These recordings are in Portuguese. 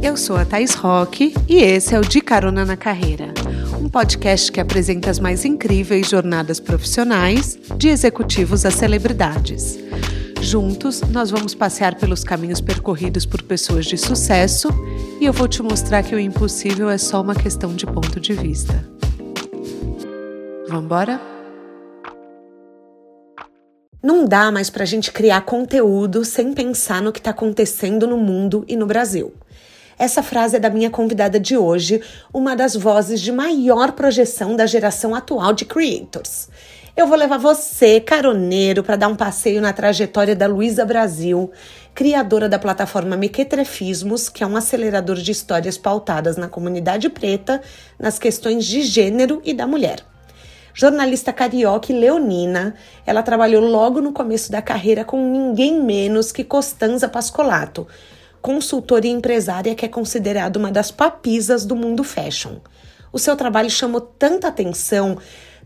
Eu sou a Thais Roque e esse é o De Carona na Carreira, um podcast que apresenta as mais incríveis jornadas profissionais, de executivos a celebridades. Juntos, nós vamos passear pelos caminhos percorridos por pessoas de sucesso e eu vou te mostrar que o impossível é só uma questão de ponto de vista. Vamos embora? Não dá mais para a gente criar conteúdo sem pensar no que está acontecendo no mundo e no Brasil. Essa frase é da minha convidada de hoje, uma das vozes de maior projeção da geração atual de creators. Eu vou levar você, caroneiro, para dar um passeio na trajetória da Luísa Brasil, criadora da plataforma Mequetrefismos, que é um acelerador de histórias pautadas na comunidade preta, nas questões de gênero e da mulher. Jornalista carioca e leonina, ela trabalhou logo no começo da carreira com ninguém menos que Costanza Pascolato, consultora e empresária que é considerada uma das papisas do mundo fashion. O seu trabalho chamou tanta atenção,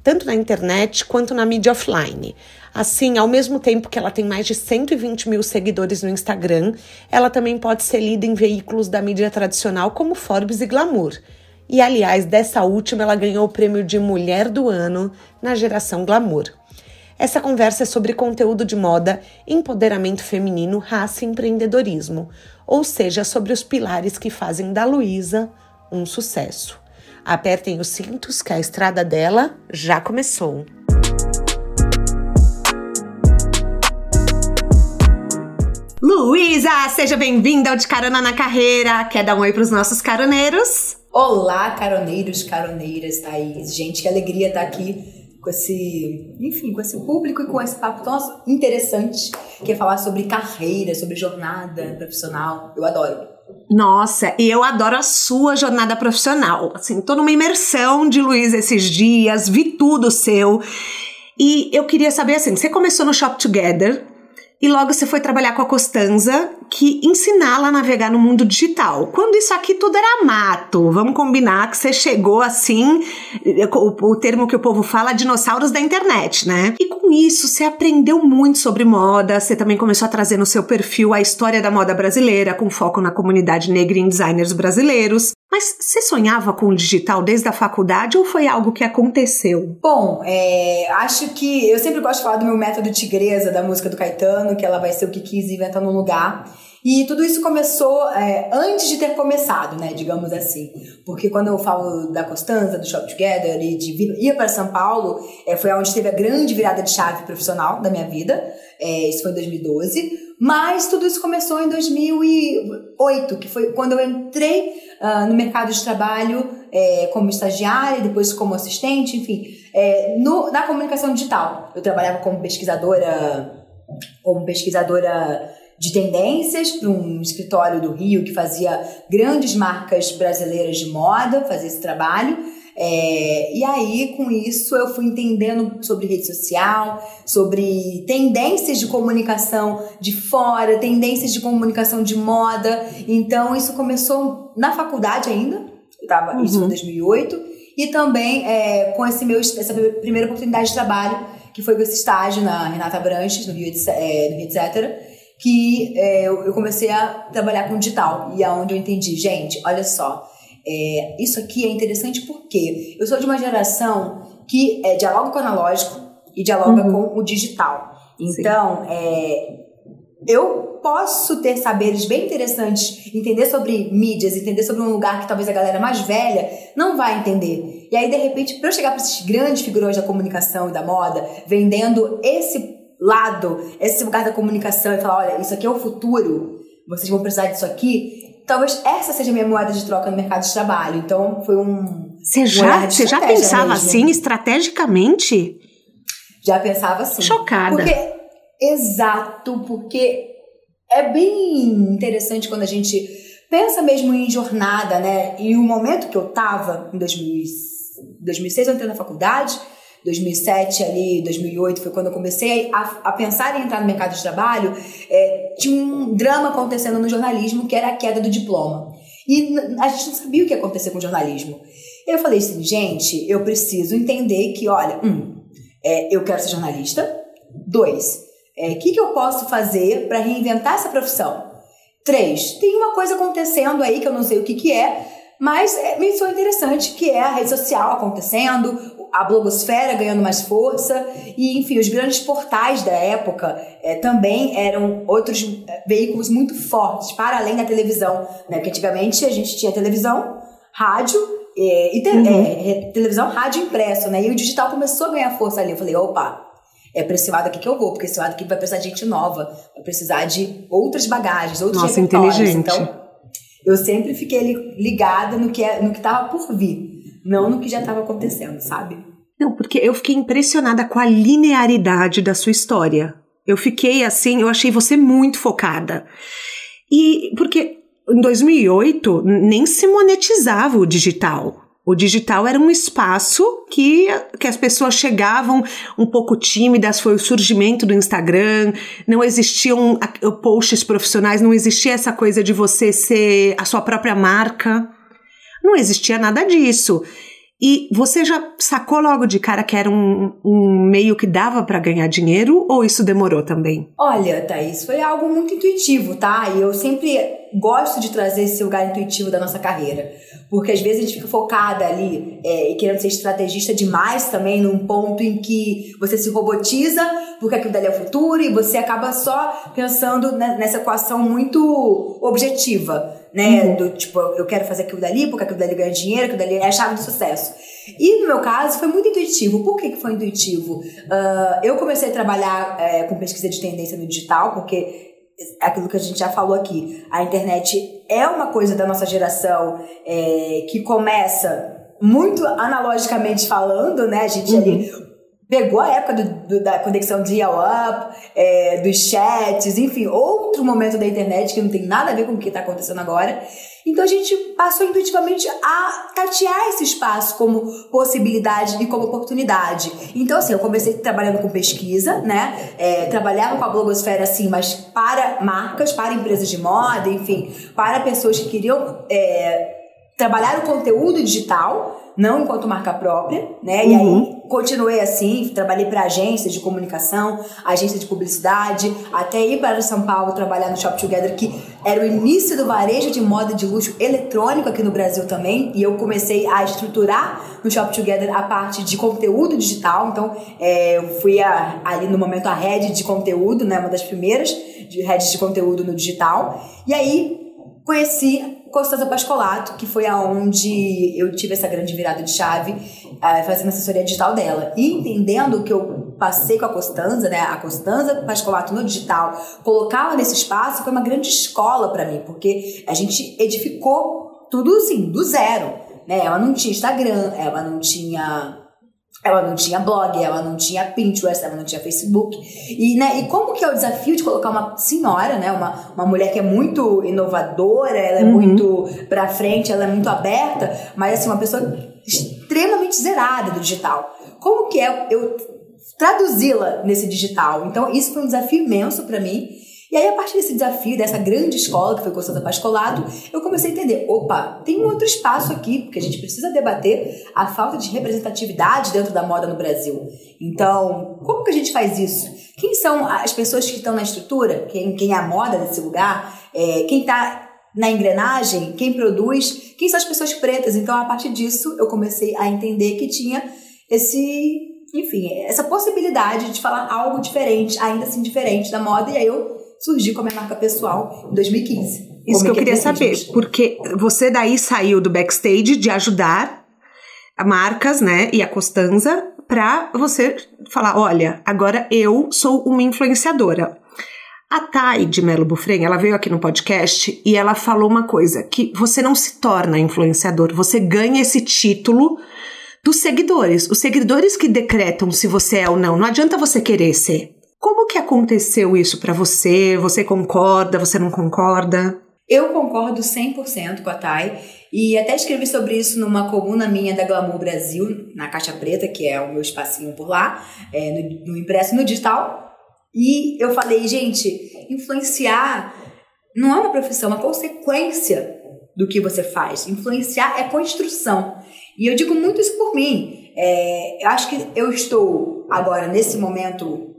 tanto na internet quanto na mídia offline. Assim, ao mesmo tempo que ela tem mais de 120 mil seguidores no Instagram, ela também pode ser lida em veículos da mídia tradicional como Forbes e Glamour. E aliás, dessa última ela ganhou o prêmio de Mulher do Ano na geração Glamour. Essa conversa é sobre conteúdo de moda, empoderamento feminino, raça e empreendedorismo, ou seja, sobre os pilares que fazem da Luísa um sucesso. Apertem os cintos que a estrada dela já começou. Luísa, seja bem-vinda ao De Carona na Carreira. Quer dar um oi para os nossos caroneiros? Olá, caroneiros, caroneiras, Thaís. Gente, que alegria estar aqui com esse, enfim, com esse público e com esse papo tão interessante, que é falar sobre carreira, sobre jornada profissional. Eu adoro. Nossa, e eu adoro a sua jornada profissional. Assim, tô numa imersão de Luiz esses dias, vi tudo seu. E eu queria saber assim, você começou no Shop Together, e logo você foi trabalhar com a Costanza, que ensiná-la a navegar no mundo digital. Quando isso aqui tudo era mato, vamos combinar que você chegou assim, o, o termo que o povo fala, dinossauros da internet, né? E com isso você aprendeu muito sobre moda, você também começou a trazer no seu perfil a história da moda brasileira, com foco na comunidade negra em designers brasileiros. Mas você sonhava com o digital desde a faculdade ou foi algo que aconteceu? Bom, é, acho que eu sempre gosto de falar do meu método tigresa da música do Caetano, que ela vai ser o que quis inventar no lugar. E tudo isso começou é, antes de ter começado, né, digamos assim. Porque quando eu falo da Costanza, do Shop Together e de vir, ir para São Paulo, é, foi onde teve a grande virada de chave profissional da minha vida. É, isso foi em 2012. Mas tudo isso começou em 2008, que foi quando eu entrei uh, no mercado de trabalho é, como estagiária, depois como assistente, enfim, é, no, na comunicação digital. Eu trabalhava como pesquisadora, como pesquisadora de tendências para um escritório do Rio que fazia grandes marcas brasileiras de moda, fazia esse trabalho. É, e aí, com isso, eu fui entendendo sobre rede social, sobre tendências de comunicação de fora, tendências de comunicação de moda. Então, isso começou na faculdade ainda, eu tava, uhum. isso em 2008, e também é, com esse meu, essa primeira oportunidade de trabalho, que foi com esse estágio na Renata Branches, no Rio, é, no Rio etc., que é, eu comecei a trabalhar com digital. E aonde é eu entendi, gente, olha só, é, isso aqui é interessante porque eu sou de uma geração que é, dialoga com o analógico e dialoga uhum. com o digital. Então, é, eu posso ter saberes bem interessantes, entender sobre mídias, entender sobre um lugar que talvez a galera mais velha não vai entender. E aí, de repente, para eu chegar para esses grandes figurões da comunicação e da moda, vendendo esse lado, esse lugar da comunicação e falar: olha, isso aqui é o futuro, vocês vão precisar disso aqui talvez essa seja a minha moeda de troca no mercado de trabalho. Então, foi um. Você já, você já pensava mesmo. assim, estrategicamente? Já pensava assim. Chocada. Porque, exato, porque é bem interessante quando a gente pensa mesmo em jornada, né? E o momento que eu tava, em 2006, eu entrei na faculdade. 2007 ali, 2008 foi quando eu comecei a, a pensar em entrar no mercado de trabalho, é, tinha um drama acontecendo no jornalismo que era a queda do diploma. E a gente não sabia o que ia acontecer com o jornalismo. Eu falei assim, gente, eu preciso entender que, olha, um, é, eu quero ser jornalista. Dois, o é, que, que eu posso fazer para reinventar essa profissão? Três, tem uma coisa acontecendo aí que eu não sei o que, que é, mas é, me soou interessante, que é a rede social acontecendo, a blogosfera ganhando mais força, e enfim, os grandes portais da época é, também eram outros é, veículos muito fortes, para além da televisão, né? Porque antigamente a gente tinha televisão, rádio, é, e te, uhum. é, televisão, rádio impresso, né? E o digital começou a ganhar força ali. Eu falei, opa, é para esse lado aqui que eu vou, porque esse lado aqui vai precisar de gente nova, vai precisar de outras bagagens, outros Nossa, inteligente. Então, eu sempre fiquei ligada no que é, no que estava por vir, não no que já estava acontecendo, sabe? Não, porque eu fiquei impressionada com a linearidade da sua história. Eu fiquei assim, eu achei você muito focada. E porque em 2008 nem se monetizava o digital. O digital era um espaço que, que as pessoas chegavam um pouco tímidas, foi o surgimento do Instagram, não existiam posts profissionais, não existia essa coisa de você ser a sua própria marca. Não existia nada disso. E você já sacou logo de cara que era um, um meio que dava para ganhar dinheiro ou isso demorou também? Olha, Thaís, foi algo muito intuitivo, tá? E eu sempre gosto de trazer esse lugar intuitivo da nossa carreira. Porque às vezes a gente fica focada ali é, e querendo ser estrategista demais também, num ponto em que você se robotiza, porque aquilo dali é o futuro, e você acaba só pensando nessa equação muito objetiva né? Uhum. Do tipo, eu quero fazer aquilo dali, porque aquilo dali ganha dinheiro, aquilo dali é a chave do sucesso. E no meu caso foi muito intuitivo. Por que, que foi intuitivo? Uh, eu comecei a trabalhar é, com pesquisa de tendência no digital, porque aquilo que a gente já falou aqui, a internet é uma coisa da nossa geração é, que começa muito analogicamente falando, né? A gente uhum. ali pegou a época do, do, da conexão de dial-up, é, dos chats, enfim, outro momento da internet que não tem nada a ver com o que está acontecendo agora. Então a gente passou intuitivamente a tatear esse espaço como possibilidade e como oportunidade. Então, assim, eu comecei trabalhando com pesquisa, né? É, trabalhava com a blogosfera, assim, mas para marcas, para empresas de moda, enfim, para pessoas que queriam é, trabalhar o conteúdo digital não enquanto marca própria, né? E uhum. aí continuei assim, trabalhei para agências de comunicação, agência de publicidade, até ir para São Paulo trabalhar no Shop Together, que era o início do varejo de moda de luxo eletrônico aqui no Brasil também, e eu comecei a estruturar no Shop Together a parte de conteúdo digital, então é, eu fui a, ali no momento a head de conteúdo, né? Uma das primeiras de heads de conteúdo no digital, e aí conheci Costanza Pascolato, que foi aonde eu tive essa grande virada de chave, uh, fazendo assessoria digital dela. E entendendo que eu passei com a Costanza, né, a Costanza Pascolato no digital, colocá-la nesse espaço foi uma grande escola para mim, porque a gente edificou tudo assim, do zero. Né? Ela não tinha Instagram, ela não tinha ela não tinha blog, ela não tinha Pinterest, ela não tinha Facebook. E, né, e como que é o desafio de colocar uma senhora, né, uma, uma mulher que é muito inovadora, ela é uhum. muito pra frente, ela é muito aberta, mas assim, uma pessoa extremamente zerada do digital. Como que é eu traduzi-la nesse digital? Então, isso foi um desafio imenso para mim. E aí, a partir desse desafio, dessa grande escola que foi Constanta Pascolato, eu comecei a entender: opa, tem um outro espaço aqui, porque a gente precisa debater a falta de representatividade dentro da moda no Brasil. Então, como que a gente faz isso? Quem são as pessoas que estão na estrutura? Quem, quem é a moda desse lugar? É, quem está na engrenagem? Quem produz? Quem são as pessoas pretas? Então, a partir disso, eu comecei a entender que tinha esse enfim, essa possibilidade de falar algo diferente, ainda assim diferente da moda, e aí eu surgi com a minha marca pessoal em 2015. Isso que eu queria saber, porque você daí saiu do backstage de ajudar marcas, né, e a Costanza para você falar, olha, agora eu sou uma influenciadora. A Thay de Melo Bufren, ela veio aqui no podcast e ela falou uma coisa, que você não se torna influenciador, você ganha esse título dos seguidores. Os seguidores que decretam se você é ou não. Não adianta você querer ser. Como que aconteceu isso para você? Você concorda? Você não concorda? Eu concordo 100% com a Thay e até escrevi sobre isso numa coluna minha da Glamour Brasil, na Caixa Preta, que é o meu espacinho por lá, é, no, no impresso no digital. E eu falei, gente, influenciar não é uma profissão, é uma consequência do que você faz. Influenciar é construção. E eu digo muito isso por mim. É, eu acho que eu estou agora, nesse momento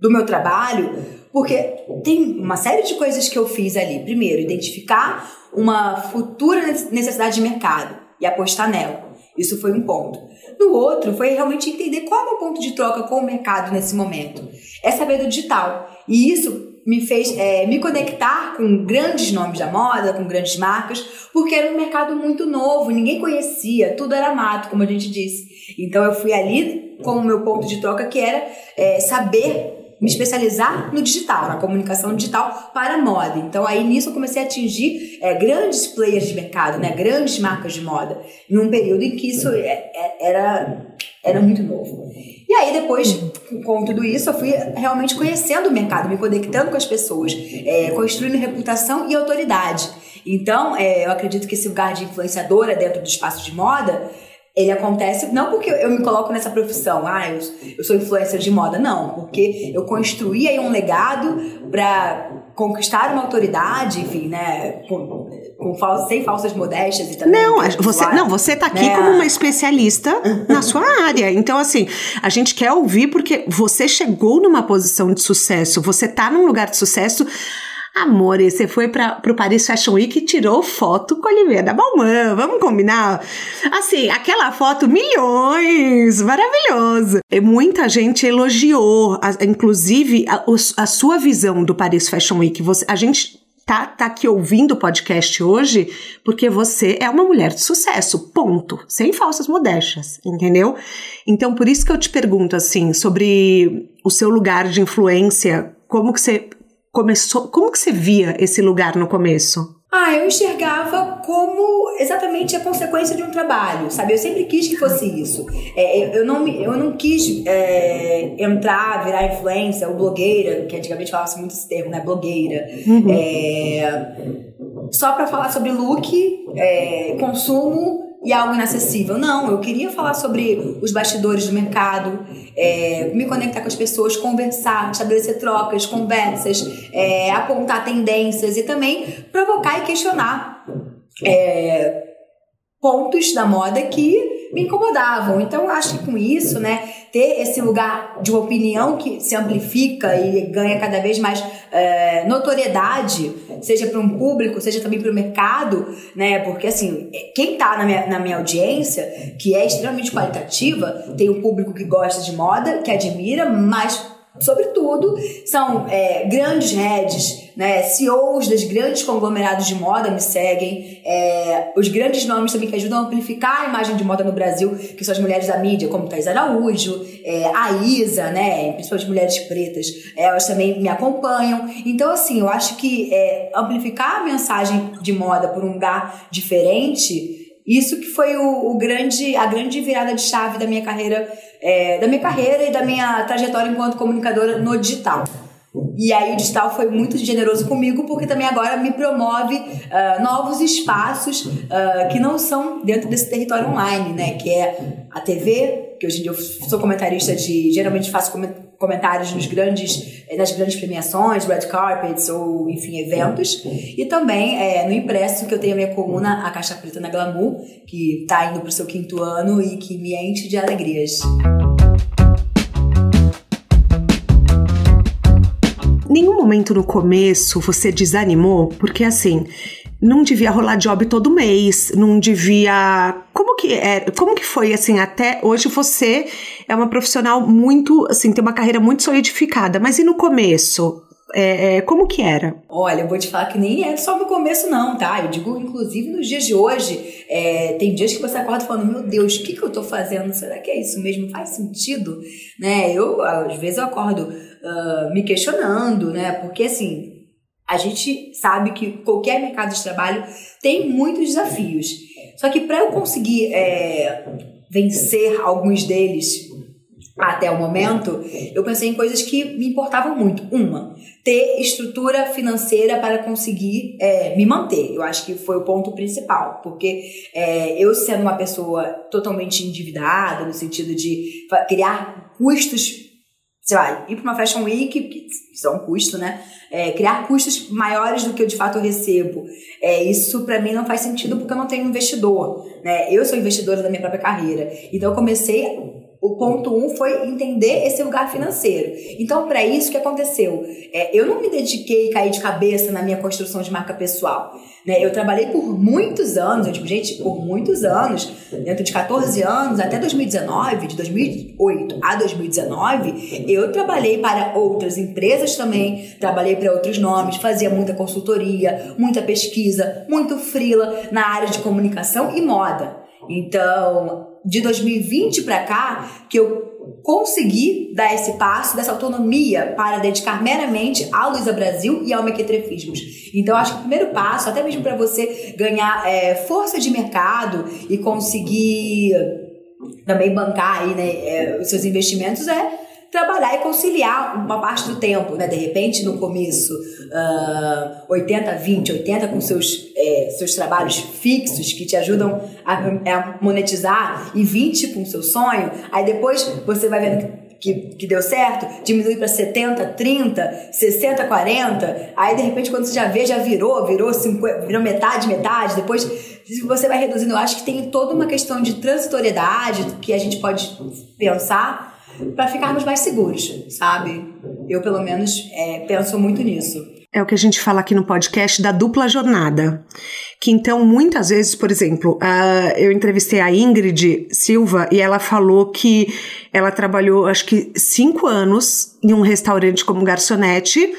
do meu trabalho, porque tem uma série de coisas que eu fiz ali. Primeiro, identificar uma futura necessidade de mercado e apostar nela. Isso foi um ponto. No outro, foi realmente entender qual é o ponto de troca com o mercado nesse momento. É saber do digital. E isso me fez é, me conectar com grandes nomes da moda, com grandes marcas, porque era um mercado muito novo, ninguém conhecia, tudo era mato, como a gente disse. Então eu fui ali com o meu ponto de troca, que era é, saber me especializar no digital, na comunicação digital para moda. Então aí nisso eu comecei a atingir é, grandes players de mercado, né, grandes marcas de moda, em um período em que isso é, é, era, era muito novo. E aí, depois, com tudo isso, eu fui realmente conhecendo o mercado, me conectando com as pessoas, é, construindo reputação e autoridade. Então, é, eu acredito que esse lugar de influenciadora dentro do espaço de moda ele acontece não porque eu me coloco nessa profissão, ah, eu, eu sou influencer de moda, não, porque eu construí aí um legado para conquistar uma autoridade, enfim, né, com, com fal sem falsas modéstias e também. Não, você, não, você tá aqui né? como uma especialista na sua área. Então, assim, a gente quer ouvir porque você chegou numa posição de sucesso, você tá num lugar de sucesso Amor, você foi para o Paris Fashion Week e tirou foto com a Oliveira da Balmain, vamos combinar? Assim, aquela foto, milhões, maravilhoso. E muita gente elogiou, inclusive, a, a sua visão do Paris Fashion Week. Você, a gente tá, tá aqui ouvindo o podcast hoje porque você é uma mulher de sucesso, ponto. Sem falsas modéstias, entendeu? Então, por isso que eu te pergunto, assim, sobre o seu lugar de influência, como que você começou, como que você via esse lugar no começo? Ah, eu enxergava como exatamente a consequência de um trabalho, sabe? Eu sempre quis que fosse isso. É, eu, não, eu não quis é, entrar, virar influência ou blogueira, que antigamente falava muito esse termo, né? Blogueira. Uhum. É, só para falar sobre look, é, consumo e algo inacessível. Não, eu queria falar sobre os bastidores do mercado, é, me conectar com as pessoas, conversar, estabelecer trocas, conversas, é, apontar tendências e também provocar e questionar é, pontos da moda que me incomodavam. Então, acho que com isso, né, ter esse lugar de opinião que se amplifica e ganha cada vez mais é, notoriedade, seja para um público, seja também para o mercado, né, porque assim, quem está na minha, na minha audiência, que é extremamente qualitativa, tem um público que gosta de moda, que admira, mas sobretudo, são é, grandes heads, né, CEOs das grandes conglomerados de moda me seguem, é, os grandes nomes também que ajudam a amplificar a imagem de moda no Brasil, que são as mulheres da mídia, como Thais Araújo, é, a Isa, né, principalmente mulheres pretas, é, elas também me acompanham. Então, assim, eu acho que é, amplificar a mensagem de moda por um lugar diferente isso que foi o, o, grande, a grande virada de chave da minha carreira, é, da minha carreira e da minha trajetória enquanto comunicadora no digital. E aí o digital foi muito generoso comigo, porque também agora me promove uh, novos espaços uh, que não são dentro desse território online, né? Que é a TV, que hoje em dia eu sou comentarista de. geralmente faço comentários nos grandes, nas grandes premiações, red carpets ou, enfim, eventos. E também é, no impresso, que eu tenho a minha coluna, A Caixa Preta na Glamour, que está indo para o seu quinto ano e que me enche de alegrias. nenhum momento no começo você desanimou? Porque assim, não devia rolar job todo mês, não devia. Como que é? Como que foi assim? Até hoje você é uma profissional muito, assim, tem uma carreira muito solidificada. Mas e no começo? É, é, como que era? Olha, eu vou te falar que nem é só no começo, não, tá? Eu digo, inclusive, nos dias de hoje, é, tem dias que você acorda falando, meu Deus, o que, que eu tô fazendo? Será que é isso mesmo? Faz sentido? Né? Eu, às vezes, eu acordo uh, me questionando, né? Porque, assim, a gente sabe que qualquer mercado de trabalho tem muitos desafios. Só que para eu conseguir é, vencer alguns deles até o momento, eu pensei em coisas que me importavam muito. Uma, ter estrutura financeira para conseguir é, me manter. Eu acho que foi o ponto principal, porque é, eu sendo uma pessoa totalmente endividada, no sentido de criar custos sei lá, ir para uma Fashion Week, que isso é um custo, né? É, criar custos maiores do que eu de fato recebo. É, isso para mim não faz sentido porque eu não tenho investidor, né? Eu sou investidora da minha própria carreira. Então eu comecei o ponto um foi entender esse lugar financeiro. Então, para isso, o que aconteceu? É, eu não me dediquei e caí de cabeça na minha construção de marca pessoal. Né? Eu trabalhei por muitos anos, eu gente, por muitos anos, dentro de 14 anos até 2019, de 2008 a 2019, eu trabalhei para outras empresas também, trabalhei para outros nomes, fazia muita consultoria, muita pesquisa, muito frila na área de comunicação e moda. Então, de 2020 para cá, que eu consegui dar esse passo, dessa autonomia para dedicar meramente à Luísa Brasil e ao Mequetrefismos. Então, acho que o primeiro passo, até mesmo para você ganhar é, força de mercado e conseguir também bancar aí, né, é, os seus investimentos, é trabalhar e conciliar uma parte do tempo, né? De repente, no começo, uh, 80, 20, 80 com seus, é, seus trabalhos fixos que te ajudam a, a, monetizar e 20 com seu sonho. Aí depois você vai vendo que, que deu certo, diminui para 70, 30, 60, 40. Aí de repente, quando você já vê, já virou, virou, 50, virou metade, metade. Depois você vai reduzindo. Eu acho que tem toda uma questão de transitoriedade que a gente pode pensar para ficarmos mais seguros, sabe? Eu, pelo menos, é, penso muito nisso. É o que a gente fala aqui no podcast da dupla jornada. Que então, muitas vezes, por exemplo, uh, eu entrevistei a Ingrid Silva e ela falou que ela trabalhou, acho que, cinco anos em um restaurante como garçonete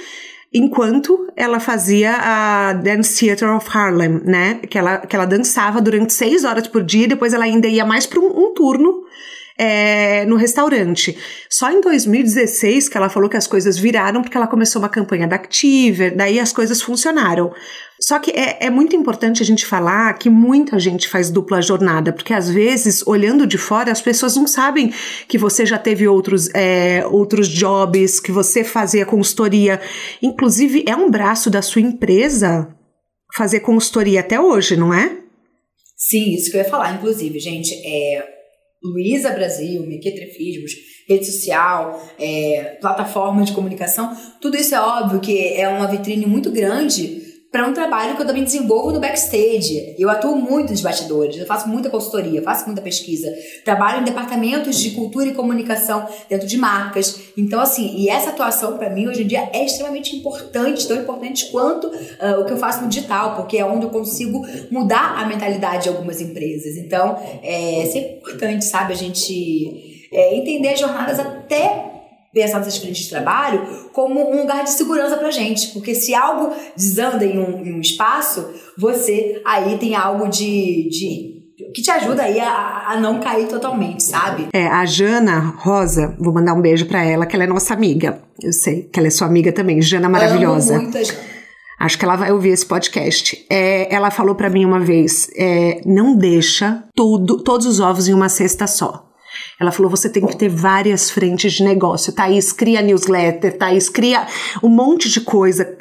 enquanto ela fazia a Dance Theater of Harlem, né? Que ela, que ela dançava durante seis horas por dia, depois ela ainda ia mais para um, um turno é, no restaurante. Só em 2016 que ela falou que as coisas viraram porque ela começou uma campanha da Activer, daí as coisas funcionaram. Só que é, é, muito importante a gente falar que muita gente faz dupla jornada, porque às vezes, olhando de fora, as pessoas não sabem que você já teve outros, é, outros jobs, que você fazia consultoria. Inclusive, é um braço da sua empresa fazer consultoria até hoje, não é? Sim, isso que eu ia falar, inclusive, gente. É, Luísa Brasil, Mequetrefismos, rede social, é, plataforma de comunicação, tudo isso é óbvio que é uma vitrine muito grande para um trabalho que eu também desenvolvo no backstage. Eu atuo muito nos bastidores, eu faço muita consultoria, faço muita pesquisa, trabalho em departamentos de cultura e comunicação dentro de marcas. Então, assim, e essa atuação para mim hoje em dia é extremamente importante, tão importante quanto uh, o que eu faço no digital, porque é onde eu consigo mudar a mentalidade de algumas empresas. Então, é sempre importante, sabe, a gente é, entender as jornadas até pensar nessas frentes de trabalho como um lugar de segurança pra gente. Porque se algo desanda em um, em um espaço, você aí tem algo de, de que te ajuda aí a, a, não cair totalmente, sabe? É, a Jana Rosa, vou mandar um beijo para ela, que ela é nossa amiga. Eu sei que ela é sua amiga também, Jana maravilhosa. Amo muito a Jana. Acho que ela vai ouvir esse podcast. É, ela falou para mim uma vez: é, não deixa tudo, todos os ovos em uma cesta só. Ela falou: você tem que ter várias frentes de negócio. Thaís, cria newsletter, Thaís, cria um monte de coisa.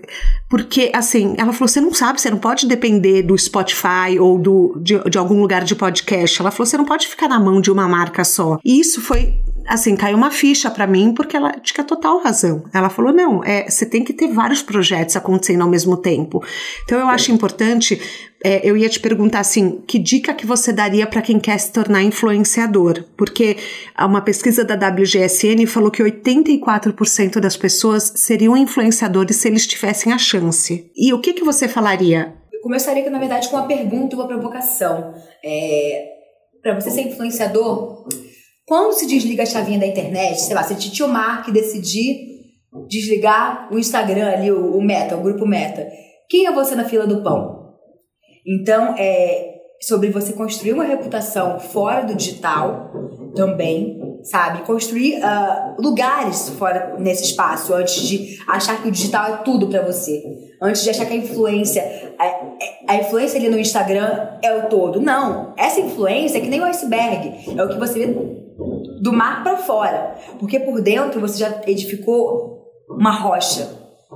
Porque, assim, ela falou: você não sabe, você não pode depender do Spotify ou do, de, de algum lugar de podcast. Ela falou: você não pode ficar na mão de uma marca só. E isso foi assim, caiu uma ficha para mim, porque ela tinha total razão. Ela falou: não, é, você tem que ter vários projetos acontecendo ao mesmo tempo. Então eu acho importante. É, eu ia te perguntar assim, que dica que você daria para quem quer se tornar influenciador? Porque uma pesquisa da WGSN falou que 84% das pessoas seriam influenciadores se eles tivessem a chance. E o que, que você falaria? Eu começaria, na verdade, com uma pergunta e uma provocação. É, para você ser influenciador, quando se desliga a chavinha da internet, sei lá, se Titio Mark decidir desligar o Instagram ali, o, o Meta, o grupo Meta, quem é você na fila do pão? Então, é sobre você construir uma reputação fora do digital também, sabe? Construir uh, lugares fora nesse espaço antes de achar que o digital é tudo para você. Antes de achar que a influência, a, a, influência ali no Instagram é o todo. Não, essa influência é que nem o iceberg. É o que você vê do mar para fora. Porque por dentro você já edificou uma rocha,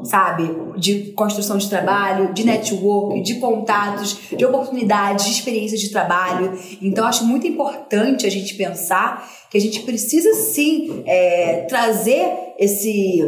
sabe? De construção de trabalho, de network, de contatos, de oportunidades, de experiências de trabalho. Então, acho muito importante a gente pensar que a gente precisa sim é, trazer esse,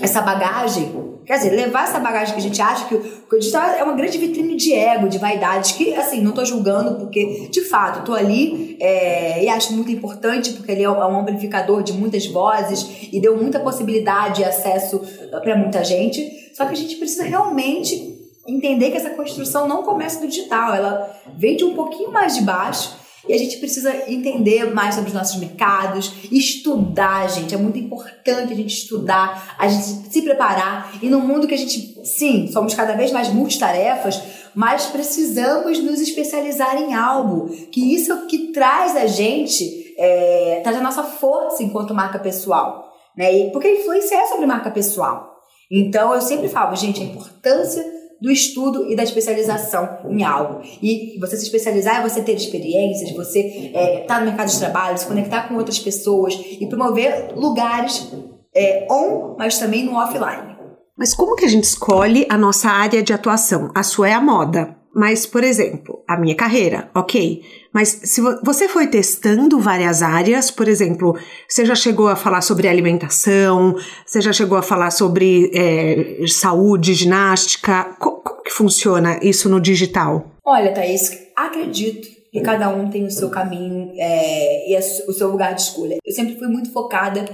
essa bagagem Quer dizer, levar essa bagagem que a gente acha que, o digital é uma grande vitrine de ego, de vaidade, que, assim, não tô julgando, porque, de fato, tô ali é, e acho muito importante, porque ele é um amplificador de muitas vozes e deu muita possibilidade e acesso para muita gente. Só que a gente precisa realmente entender que essa construção não começa do digital, ela vem de um pouquinho mais de baixo e a gente precisa entender mais sobre os nossos mercados, estudar, gente. É muito importante a gente estudar, a gente se preparar. E no mundo que a gente, sim, somos cada vez mais multitarefas, mas precisamos nos especializar em algo. Que isso é o que traz a gente, é, traz a nossa força enquanto marca pessoal. Né? Porque a influência é sobre marca pessoal. Então eu sempre falo, gente, a importância do estudo e da especialização em algo. E você se especializar é você ter experiências, você estar é, tá no mercado de trabalho, se conectar com outras pessoas e promover lugares é, on, mas também no offline. Mas como que a gente escolhe a nossa área de atuação? A sua é a moda. Mas, por exemplo, a minha carreira, ok. Mas se você foi testando várias áreas, por exemplo, você já chegou a falar sobre alimentação, você já chegou a falar sobre é, saúde, ginástica. Como, como que funciona isso no digital? Olha, Thaís, acredito que cada um tem o seu caminho é, e o seu lugar de escolha. Eu sempre fui muito focada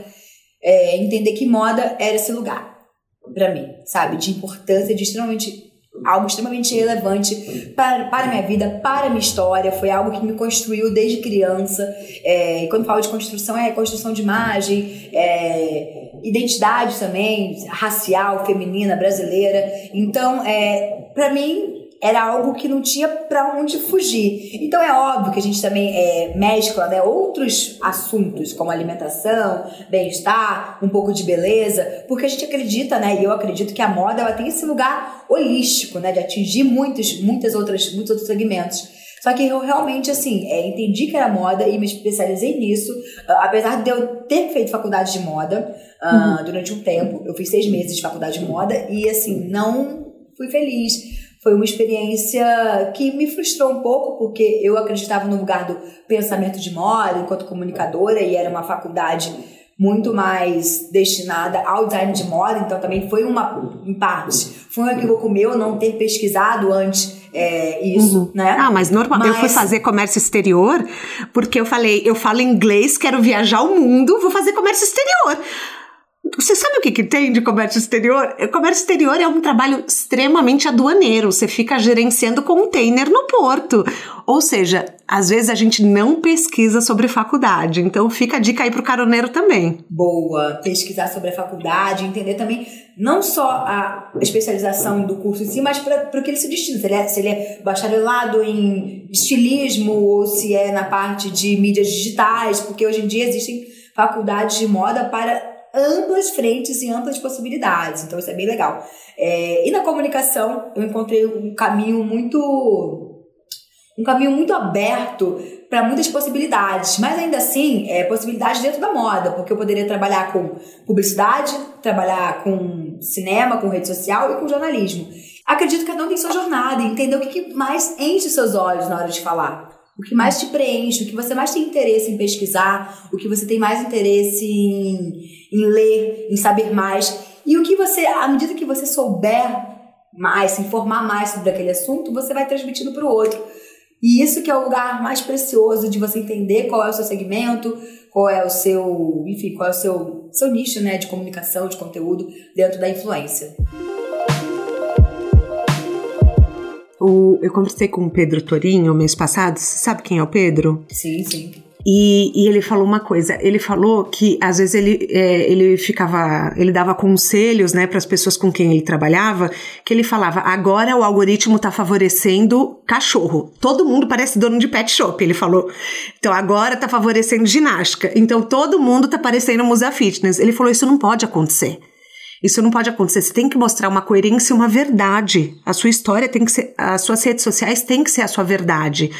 é, em entender que moda era esse lugar para mim, sabe? De importância, de extremamente algo extremamente relevante para, para minha vida, para minha história. Foi algo que me construiu desde criança. É, e quando falo de construção, é construção de imagem, é, identidade também, racial, feminina, brasileira. Então, é, para mim, era algo que não tinha para onde fugir. Então é óbvio que a gente também é, mescla né, outros assuntos, como alimentação, bem-estar, um pouco de beleza, porque a gente acredita, né, e eu acredito que a moda ela tem esse lugar holístico, né, de atingir muitos, muitas outras, muitos outros segmentos. Só que eu realmente, assim, é, entendi que era moda e me especializei nisso. Uh, apesar de eu ter feito faculdade de moda uh, uhum. durante um tempo, eu fiz seis meses de faculdade de moda e, assim, não fui feliz foi uma experiência que me frustrou um pouco, porque eu acreditava no lugar do pensamento de moda enquanto comunicadora e era uma faculdade muito mais destinada ao design de moda, então também foi uma, em parte, foi um equívoco meu não ter pesquisado antes é, isso, uhum. né? Ah, mas normal. Mas... Eu fui fazer comércio exterior porque eu falei, eu falo inglês, quero viajar o mundo, vou fazer comércio exterior. Você sabe o que, que tem de comércio exterior? O comércio exterior é um trabalho extremamente aduaneiro. Você fica gerenciando container no porto. Ou seja, às vezes a gente não pesquisa sobre faculdade. Então fica a dica aí pro caroneiro também. Boa. Pesquisar sobre a faculdade, entender também não só a especialização do curso em si, mas para o que ele se destina. Se ele, é, se ele é bacharelado em estilismo ou se é na parte de mídias digitais, porque hoje em dia existem faculdades de moda para amplas frentes e amplas possibilidades. Então isso é bem legal. É, e na comunicação eu encontrei um caminho muito um caminho muito aberto para muitas possibilidades, mas ainda assim, é, possibilidades dentro da moda, porque eu poderia trabalhar com publicidade, trabalhar com cinema, com rede social e com jornalismo. Acredito que cada um tem sua jornada e entender o que mais enche seus olhos na hora de falar o que mais te preenche, o que você mais tem interesse em pesquisar, o que você tem mais interesse em, em ler, em saber mais. E o que você, à medida que você souber mais, se informar mais sobre aquele assunto, você vai transmitindo para o outro. E isso que é o lugar mais precioso de você entender qual é o seu segmento, qual é o seu, enfim, qual é o seu, seu nicho, né, de comunicação, de conteúdo dentro da influência. O, eu conversei com o Pedro Torinho mês passado. Você sabe quem é o Pedro? Sim, sim. E, e, ele falou uma coisa, ele falou que às vezes ele, é, ele ficava, ele dava conselhos, né, para as pessoas com quem ele trabalhava, que ele falava, agora o algoritmo está favorecendo cachorro. Todo mundo parece dono de pet shop, ele falou. Então agora está favorecendo ginástica. Então todo mundo está parecendo musa fitness. Ele falou, isso não pode acontecer. Isso não pode acontecer. Você tem que mostrar uma coerência e uma verdade. A sua história tem que ser, as suas redes sociais têm que ser a sua verdade.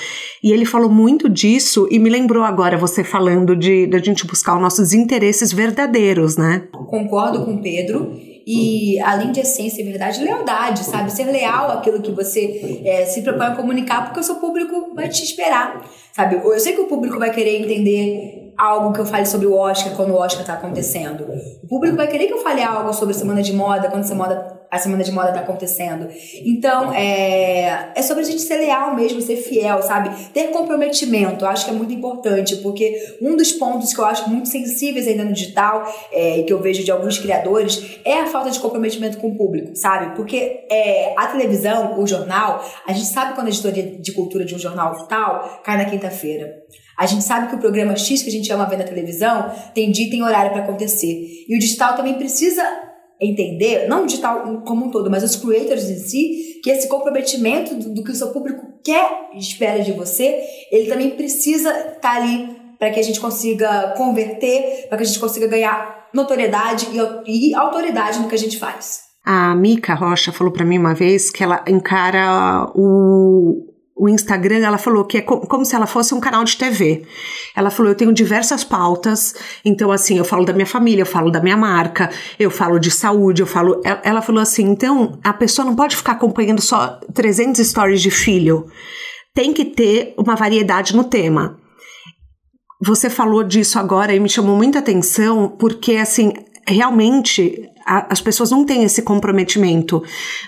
E ele falou muito disso e me lembrou agora você falando de da gente buscar os nossos interesses verdadeiros, né? Concordo com o Pedro. E além de essência e verdade, lealdade, sabe? Ser leal àquilo que você é, se propõe a comunicar, porque o seu público vai te esperar, sabe? Eu sei que o público vai querer entender algo que eu fale sobre o Oscar quando o Oscar tá acontecendo. O público vai querer que eu fale algo sobre semana de moda quando essa moda a semana de moda tá acontecendo. Então, é, é sobre a gente ser leal mesmo, ser fiel, sabe? Ter comprometimento, eu acho que é muito importante, porque um dos pontos que eu acho muito sensíveis ainda no digital, é, que eu vejo de alguns criadores, é a falta de comprometimento com o público, sabe? Porque é, a televisão, o jornal, a gente sabe quando a editoria de cultura de um jornal tal cai na quinta-feira. A gente sabe que o programa X que a gente ama ver na televisão tem dia e tem horário para acontecer. E o digital também precisa entender, não o digital como um todo, mas os creators em si, que esse comprometimento do, do que o seu público quer e espera de você, ele também precisa estar tá ali para que a gente consiga converter, para que a gente consiga ganhar notoriedade e, e autoridade no que a gente faz. A Mica Rocha falou para mim uma vez que ela encara o, o Instagram, ela falou que é co como se ela fosse um canal de TV. Ela falou: eu tenho diversas pautas, então, assim, eu falo da minha família, eu falo da minha marca, eu falo de saúde, eu falo. Ela falou assim: então, a pessoa não pode ficar acompanhando só 300 stories de filho, tem que ter uma variedade no tema. Você falou disso agora e me chamou muita atenção, porque, assim, realmente a, as pessoas não têm esse comprometimento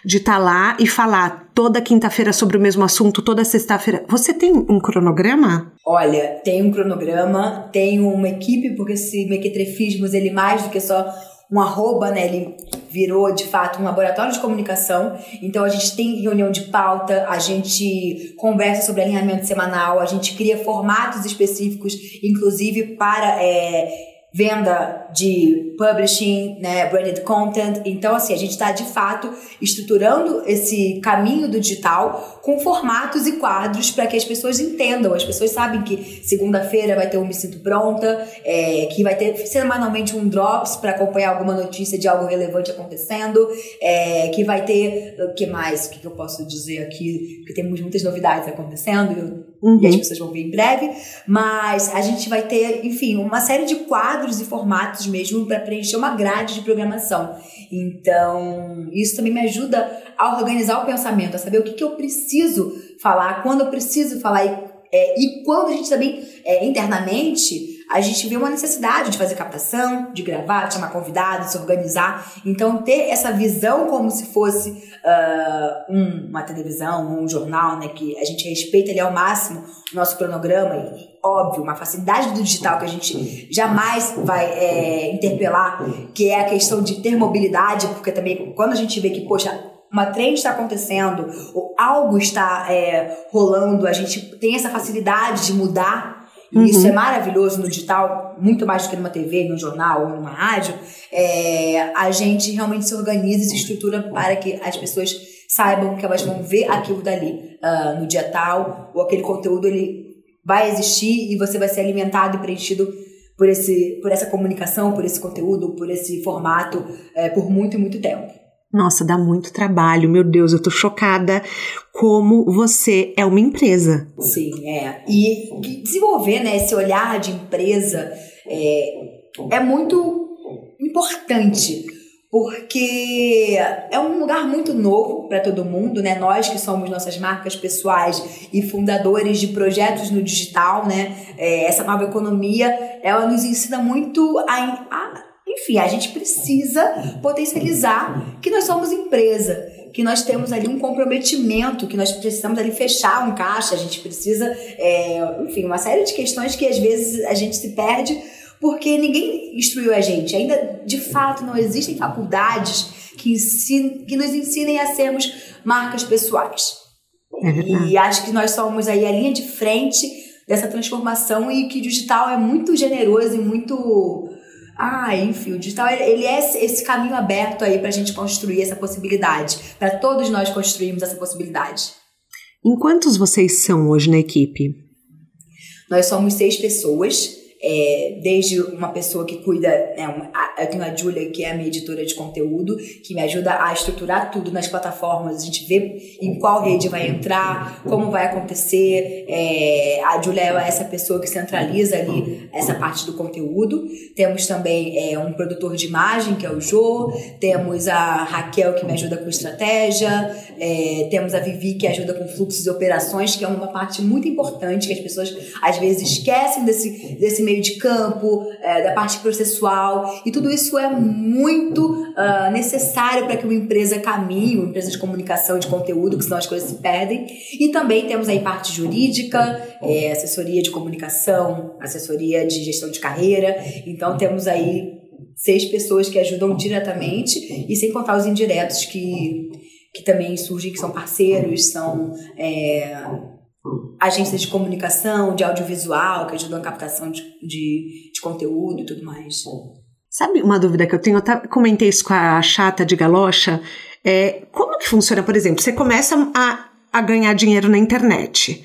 de estar tá lá e falar toda quinta-feira sobre o mesmo assunto, toda sexta-feira. Você tem um cronograma? Olha, tem um cronograma, tenho uma equipe, porque esse mequetrefismos, ele mais do que só um arroba, né? Ele virou de fato um laboratório de comunicação. Então a gente tem reunião de pauta, a gente conversa sobre alinhamento semanal, a gente cria formatos específicos, inclusive para é, venda de publishing, né, branded content. Então, assim, a gente está de fato estruturando esse caminho do digital com formatos e quadros para que as pessoas entendam. As pessoas sabem que segunda-feira vai ter um Me Sinto Pronta, é, que vai ter semanalmente um Drops para acompanhar alguma notícia de algo relevante acontecendo, é, que vai ter. O que mais? O que, eu posso dizer aqui? Porque temos muitas novidades acontecendo uhum. e as pessoas vão ver em breve. Mas a gente vai ter, enfim, uma série de quadros e formatos mesmo para preencher uma grade de programação. Então, isso também me ajuda a organizar o pensamento, a saber o que, que eu preciso falar, quando eu preciso falar e, é, e quando a gente também, é, internamente, a gente vê uma necessidade de fazer captação, de gravar, de chamar convidados, de se organizar. Então, ter essa visão como se fosse uh, um, uma televisão, um jornal, né, que a gente respeita ali ao máximo o nosso cronograma e, óbvio, uma facilidade do digital que a gente jamais vai é, interpelar, que é a questão de ter mobilidade, porque também quando a gente vê que, poxa, uma trend está acontecendo, ou algo está é, rolando, a gente tem essa facilidade de mudar. Uhum. isso é maravilhoso no digital, muito mais do que numa TV, num jornal ou numa rádio. É, a gente realmente se organiza e se estrutura para que as pessoas saibam que elas vão ver aquilo dali uh, no dia tal, ou aquele conteúdo ele vai existir e você vai ser alimentado e preenchido por, esse, por essa comunicação, por esse conteúdo, por esse formato, é, por muito muito tempo. Nossa, dá muito trabalho, meu Deus, eu tô chocada como você é uma empresa. Sim, é. E desenvolver né, esse olhar de empresa é, é muito importante porque é um lugar muito novo para todo mundo, né? Nós que somos nossas marcas pessoais e fundadores de projetos no digital, né? É, essa nova economia, ela nos ensina muito a, a, enfim, a gente precisa potencializar que nós somos empresa, que nós temos ali um comprometimento, que nós precisamos ali fechar um caixa, a gente precisa, é, enfim, uma série de questões que às vezes a gente se perde porque ninguém instruiu a gente. Ainda, de fato, não existem faculdades que, ensinem, que nos ensinem a sermos marcas pessoais. É e acho que nós somos aí a linha de frente dessa transformação e que o digital é muito generoso e muito... Ah, enfim, o digital ele é esse caminho aberto aí para a gente construir essa possibilidade, para todos nós construirmos essa possibilidade. Em quantos vocês são hoje na equipe? Nós somos seis pessoas é, desde uma pessoa que cuida, né, uma, eu tenho a Julia, que é a minha editora de conteúdo, que me ajuda a estruturar tudo nas plataformas, a gente vê em qual rede vai entrar, como vai acontecer. É, a Julia é essa pessoa que centraliza ali essa parte do conteúdo. Temos também é, um produtor de imagem, que é o Jô, temos a Raquel, que me ajuda com estratégia, é, temos a Vivi, que ajuda com fluxos e operações, que é uma parte muito importante que as pessoas às vezes esquecem desse, desse meio de campo, é, da parte processual, e tudo isso é muito uh, necessário para que uma empresa caminhe, uma empresa de comunicação de conteúdo, que senão as coisas se perdem. E também temos aí parte jurídica, é, assessoria de comunicação, assessoria de gestão de carreira. Então temos aí seis pessoas que ajudam diretamente, e sem contar os indiretos que, que também surgem, que são parceiros, são. É, agências de comunicação, de audiovisual, que ajudam a captação de, de, de conteúdo e tudo mais. Sabe uma dúvida que eu tenho? Eu até comentei isso com a chata de galocha. É, como que funciona, por exemplo, você começa a, a ganhar dinheiro na internet.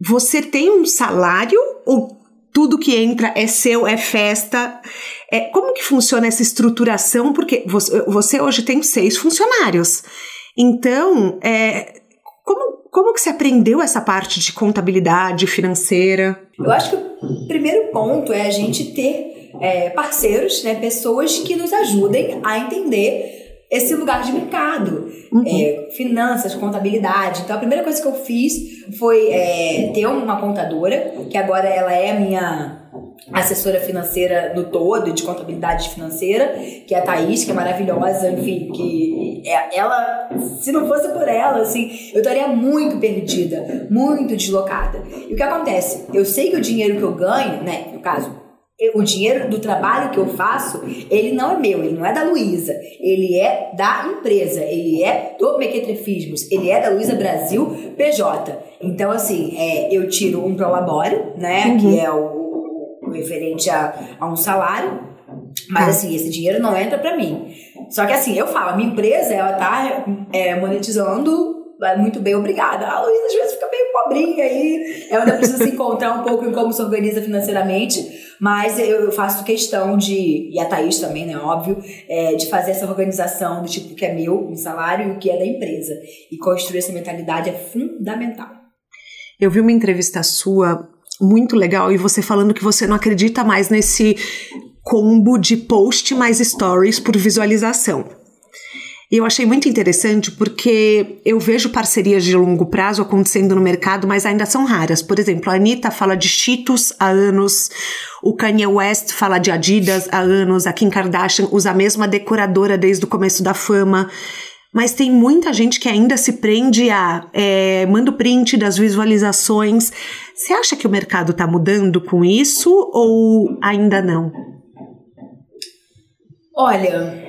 Você tem um salário ou tudo que entra é seu, é festa? É, como que funciona essa estruturação? Porque você, você hoje tem seis funcionários. Então, é, como, como que você aprendeu essa parte de contabilidade financeira? Eu acho que o primeiro ponto é a gente ter é, parceiros, né, pessoas que nos ajudem a entender esse lugar de mercado, uhum. é, finanças, contabilidade. Então a primeira coisa que eu fiz foi é, ter uma contadora, que agora ela é a minha assessora financeira no todo, de contabilidade financeira, que é a Thaís, que é maravilhosa, enfim, que ela, se não fosse por ela, assim, eu estaria muito perdida, muito deslocada. E o que acontece? Eu sei que o dinheiro que eu ganho, né, no caso, o dinheiro do trabalho que eu faço, ele não é meu, ele não é da Luísa, ele é da empresa, ele é do Mequetrefismos, ele é da Luísa Brasil PJ. Então, assim, é, eu tiro um prolabore, né, uhum. que é o, o referente a, a, um salário, mas, tá. assim, esse dinheiro não entra para mim. Só que, assim, eu falo, a minha empresa, ela tá é, monetizando muito bem, obrigada. A Luísa às vezes fica meio pobrinha aí, ela ainda precisa se encontrar um pouco em como se organiza financeiramente, mas eu faço questão de, e a Thaís também, né, óbvio, é, de fazer essa organização do tipo que é meu, o salário, e o que é da empresa. E construir essa mentalidade é fundamental. Eu vi uma entrevista sua muito legal e você falando que você não acredita mais nesse combo de post mais stories por visualização. E eu achei muito interessante porque eu vejo parcerias de longo prazo acontecendo no mercado, mas ainda são raras. Por exemplo, a Anitta fala de Cheetos há anos, o Kanye West fala de Adidas há anos, a Kim Kardashian usa a mesma decoradora desde o começo da fama. Mas tem muita gente que ainda se prende a é, manda print das visualizações. Você acha que o mercado está mudando com isso ou ainda não? Olha,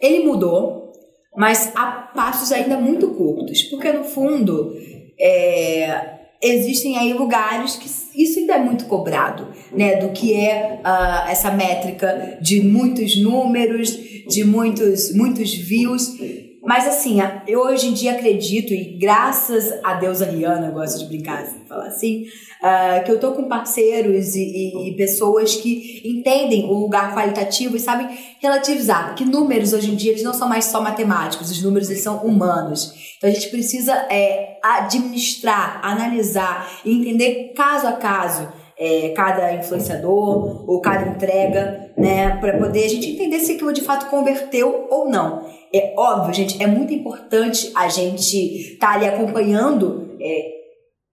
ele mudou, mas a passos ainda muito curtos, porque no fundo é, existem aí lugares que isso ainda é muito cobrado, né? Do que é uh, essa métrica de muitos números, de muitos, muitos views. Mas assim, eu hoje em dia acredito, e graças a Deus a Rihanna, gosto de brincar, falar assim, uh, que eu tô com parceiros e, e, pessoas que entendem o lugar qualitativo e sabem relativizar, que números hoje em dia eles não são mais só matemáticos, os números eles são humanos. Então a gente precisa é, administrar, analisar e entender caso a caso é, cada influenciador ou cada entrega, né, para poder a gente entender se aquilo de fato converteu ou não. É óbvio, gente, é muito importante a gente estar tá ali acompanhando é,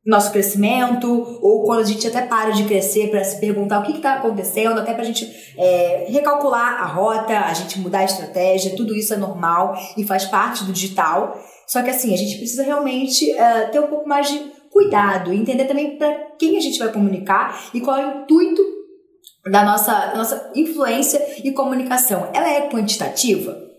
nosso crescimento, ou quando a gente até para de crescer para se perguntar o que está acontecendo, até para a gente é, recalcular a rota, a gente mudar a estratégia, tudo isso é normal e faz parte do digital. Só que assim, a gente precisa realmente é, ter um pouco mais de cuidado entender também para quem a gente vai comunicar e qual é o intuito da nossa, nossa influência e comunicação. Ela é quantitativa?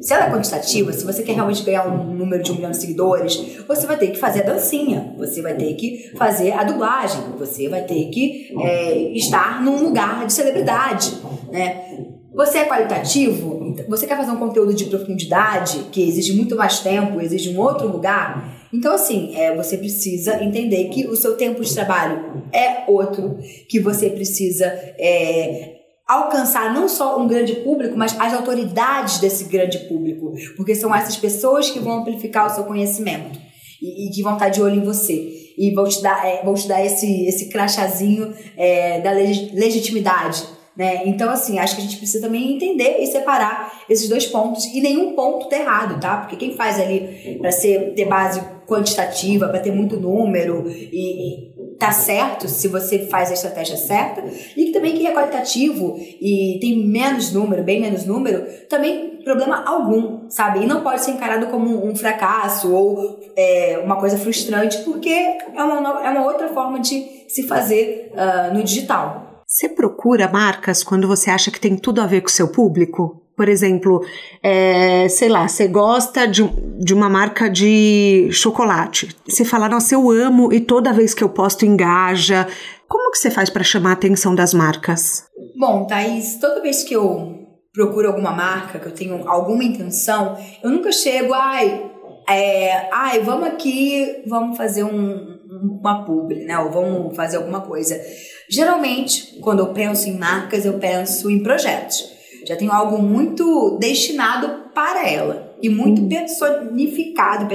Se ela é quantitativa, se você quer realmente ganhar um número de um milhão de seguidores, você vai ter que fazer a dancinha, você vai ter que fazer a dublagem, você vai ter que é, estar num lugar de celebridade, né? Você é qualitativo? Você quer fazer um conteúdo de profundidade que exige muito mais tempo, exige um outro lugar? Então, assim, é, você precisa entender que o seu tempo de trabalho é outro, que você precisa é, alcançar não só um grande público, mas as autoridades desse grande público, porque são essas pessoas que vão amplificar o seu conhecimento e, e que vão estar de olho em você e vão te dar, é, vão te dar esse, esse crachazinho é, da legitimidade né? Então, assim, acho que a gente precisa também entender e separar esses dois pontos e nenhum ponto tá errado, tá? Porque quem faz ali para ter base quantitativa, para ter muito número e, tá certo se você faz a estratégia certa e que também que é qualitativo e tem menos número, bem menos número, também problema algum, sabe? E não pode ser encarado como um fracasso ou é, uma coisa frustrante, porque é uma, é uma outra forma de se fazer uh, no digital. Você procura marcas quando você acha que tem tudo a ver com o seu público? Por exemplo, é, sei lá, você gosta de, de uma marca de chocolate. Você fala, nossa, eu amo e toda vez que eu posto engaja. Como que você faz para chamar a atenção das marcas? Bom, Thaís, toda vez que eu procuro alguma marca, que eu tenho alguma intenção, eu nunca chego, ai, é, ai, vamos aqui, vamos fazer um, uma publi, né? Ou vamos fazer alguma coisa. Geralmente, quando eu penso em marcas, eu penso em projetos já tenho algo muito destinado para ela e muito uhum. personificado,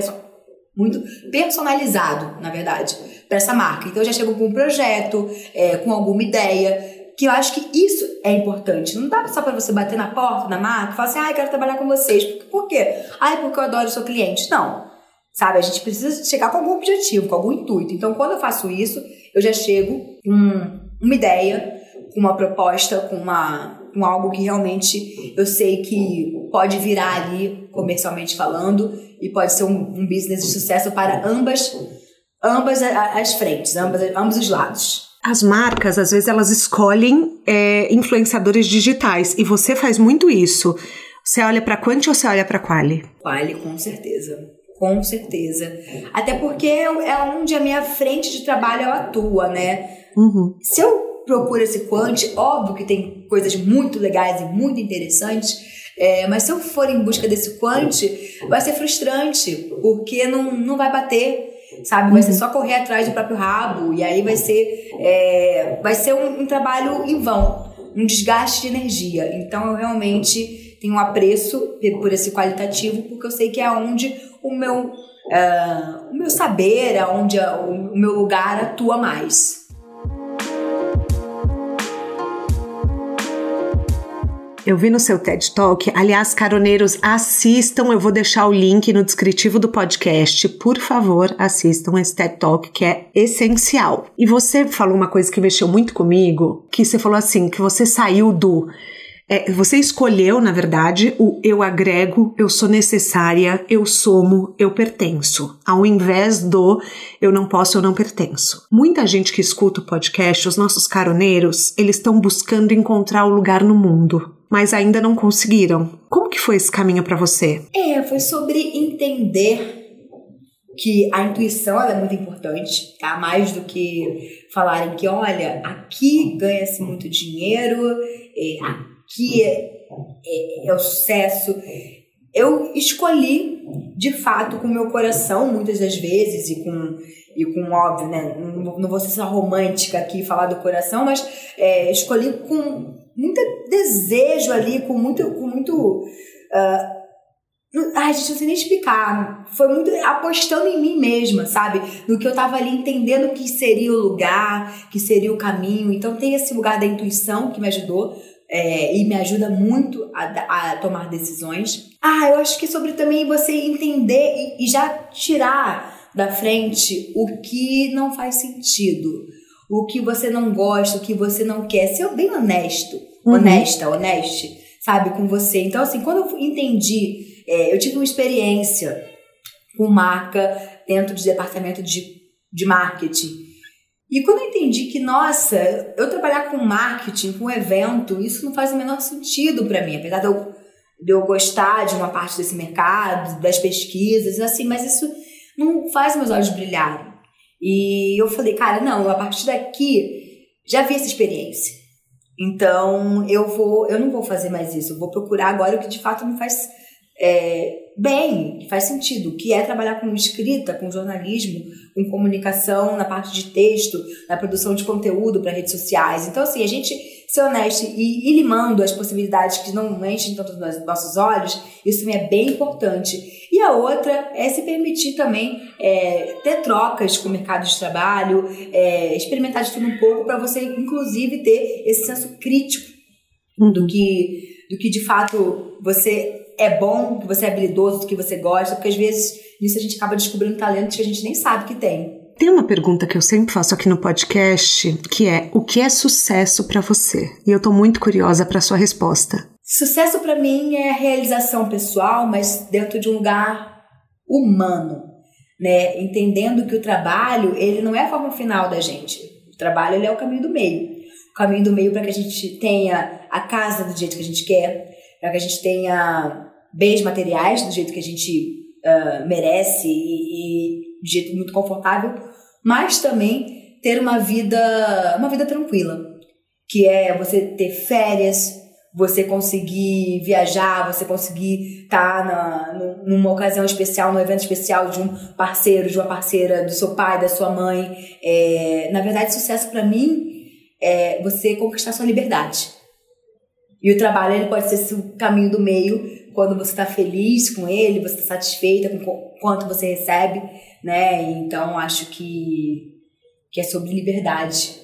muito personalizado, na verdade, para essa marca. Então eu já chego com um projeto, é, com alguma ideia, que eu acho que isso é importante. Não dá só para você bater na porta da marca e falar assim, ah, eu quero trabalhar com vocês. Por, por quê? Ah, é porque eu adoro o seu cliente. Não. Sabe, a gente precisa chegar com algum objetivo, com algum intuito. Então, quando eu faço isso, eu já chego com uma ideia, com uma proposta, com uma com algo que realmente eu sei que pode virar ali, comercialmente falando, e pode ser um, um business de sucesso para ambas, ambas as frentes, ambas, ambos os lados. As marcas, às vezes, elas escolhem é, influenciadores digitais e você faz muito isso. Você olha para Quanti ou você olha para Quali? Quali, com certeza. Com certeza. Até porque é onde a minha frente de trabalho atua, né? Uhum. Se eu procura esse quant, óbvio que tem coisas muito legais e muito interessantes, é, mas se eu for em busca desse quant, vai ser frustrante, porque não, não vai bater, sabe? Vai ser só correr atrás do próprio rabo, e aí vai ser, é, vai ser um, um trabalho em vão, um desgaste de energia. Então eu realmente tenho um apreço por esse qualitativo, porque eu sei que é onde o meu, uh, o meu saber, é onde o meu lugar atua mais. Eu vi no seu TED Talk. Aliás, caroneiros, assistam. Eu vou deixar o link no descritivo do podcast. Por favor, assistam esse TED Talk que é essencial. E você falou uma coisa que mexeu muito comigo, que você falou assim, que você saiu do é, você escolheu, na verdade, o eu agrego, eu sou necessária, eu somo, eu pertenço, ao invés do eu não posso, eu não pertenço. Muita gente que escuta o podcast, os nossos caroneiros, eles estão buscando encontrar o lugar no mundo, mas ainda não conseguiram. Como que foi esse caminho para você? É, foi sobre entender que a intuição é muito importante, tá? Mais do que falarem que, olha, aqui ganha-se muito dinheiro, é, que é, é, é o sucesso. Eu escolhi, de fato, com o meu coração, muitas das vezes, e com, e com óbvio, né? Não, não vou ser só romântica aqui falar do coração, mas é, escolhi com muito desejo ali, com muito. Com muito uh, Ai, gente, não sei nem explicar. Foi muito apostando em mim mesma, sabe? No que eu tava ali entendendo que seria o lugar, que seria o caminho. Então tem esse lugar da intuição que me ajudou é, e me ajuda muito a, a, tomar decisões. Ah, eu acho que sobre também você entender e, e já tirar da frente o que não faz sentido, o que você não gosta, o que você não quer. Ser bem honesto, uhum. honesta, honeste, sabe, com você. Então, assim, quando eu entendi, é, eu tive uma experiência com marca dentro do departamento de, de marketing. E quando eu entendi que, nossa, eu trabalhar com marketing, com evento, isso não faz o menor sentido para mim, apesar de eu, de eu gostar de uma parte desse mercado, das pesquisas, assim, mas isso não faz meus olhos brilharem. E eu falei, cara, não, a partir daqui já vi essa experiência. Então eu vou, eu não vou fazer mais isso. Eu vou procurar agora o que de fato me faz é, bem, faz sentido, que é trabalhar com escrita, com jornalismo, com comunicação na parte de texto, na produção de conteúdo para redes sociais. Então, assim, a gente ser honesto e ir limando as possibilidades que não enchem tanto os nossos olhos, isso também é bem importante. E a outra é se permitir também é, ter trocas com o mercado de trabalho, é, experimentar de tudo um pouco para você, inclusive, ter esse senso crítico do que, do que de fato você é bom, que você é habilidoso, que você gosta, porque às vezes nisso a gente acaba descobrindo talentos que a gente nem sabe que tem. Tem uma pergunta que eu sempre faço aqui no podcast, que é: o que é sucesso para você? E eu tô muito curiosa para sua resposta. Sucesso para mim é realização pessoal, mas dentro de um lugar humano, né? Entendendo que o trabalho, ele não é a forma final da gente. O trabalho ele é o caminho do meio. O caminho do meio para que a gente tenha a casa do jeito que a gente quer, para que a gente tenha bens materiais do jeito que a gente uh, merece e, e de jeito muito confortável, mas também ter uma vida, uma vida tranquila, que é você ter férias, você conseguir viajar, você conseguir estar tá numa ocasião especial, num evento especial de um parceiro, de uma parceira, do seu pai, da sua mãe. É, na verdade, sucesso para mim é você conquistar sua liberdade. E o trabalho ele pode ser o caminho do meio quando você está feliz com ele, você está satisfeita com o quanto você recebe, né? Então acho que, que é sobre liberdade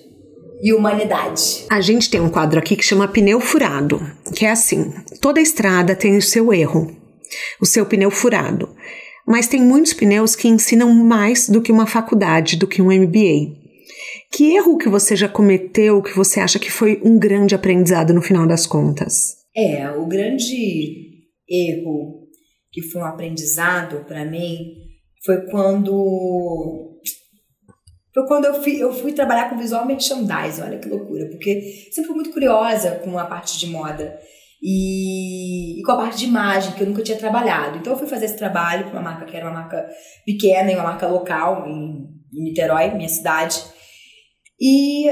e humanidade. A gente tem um quadro aqui que chama pneu furado, que é assim: toda estrada tem o seu erro, o seu pneu furado. Mas tem muitos pneus que ensinam mais do que uma faculdade, do que um MBA. Que erro que você já cometeu que você acha que foi um grande aprendizado no final das contas? É, o grande erro que foi um aprendizado para mim foi quando foi quando eu fui, eu fui trabalhar com visual merchandising, olha que loucura, porque sempre fui muito curiosa com a parte de moda e, e, com a parte de imagem, que eu nunca tinha trabalhado. Então eu fui fazer esse trabalho com uma marca que era uma marca pequena e uma marca local em, em Niterói, minha cidade. E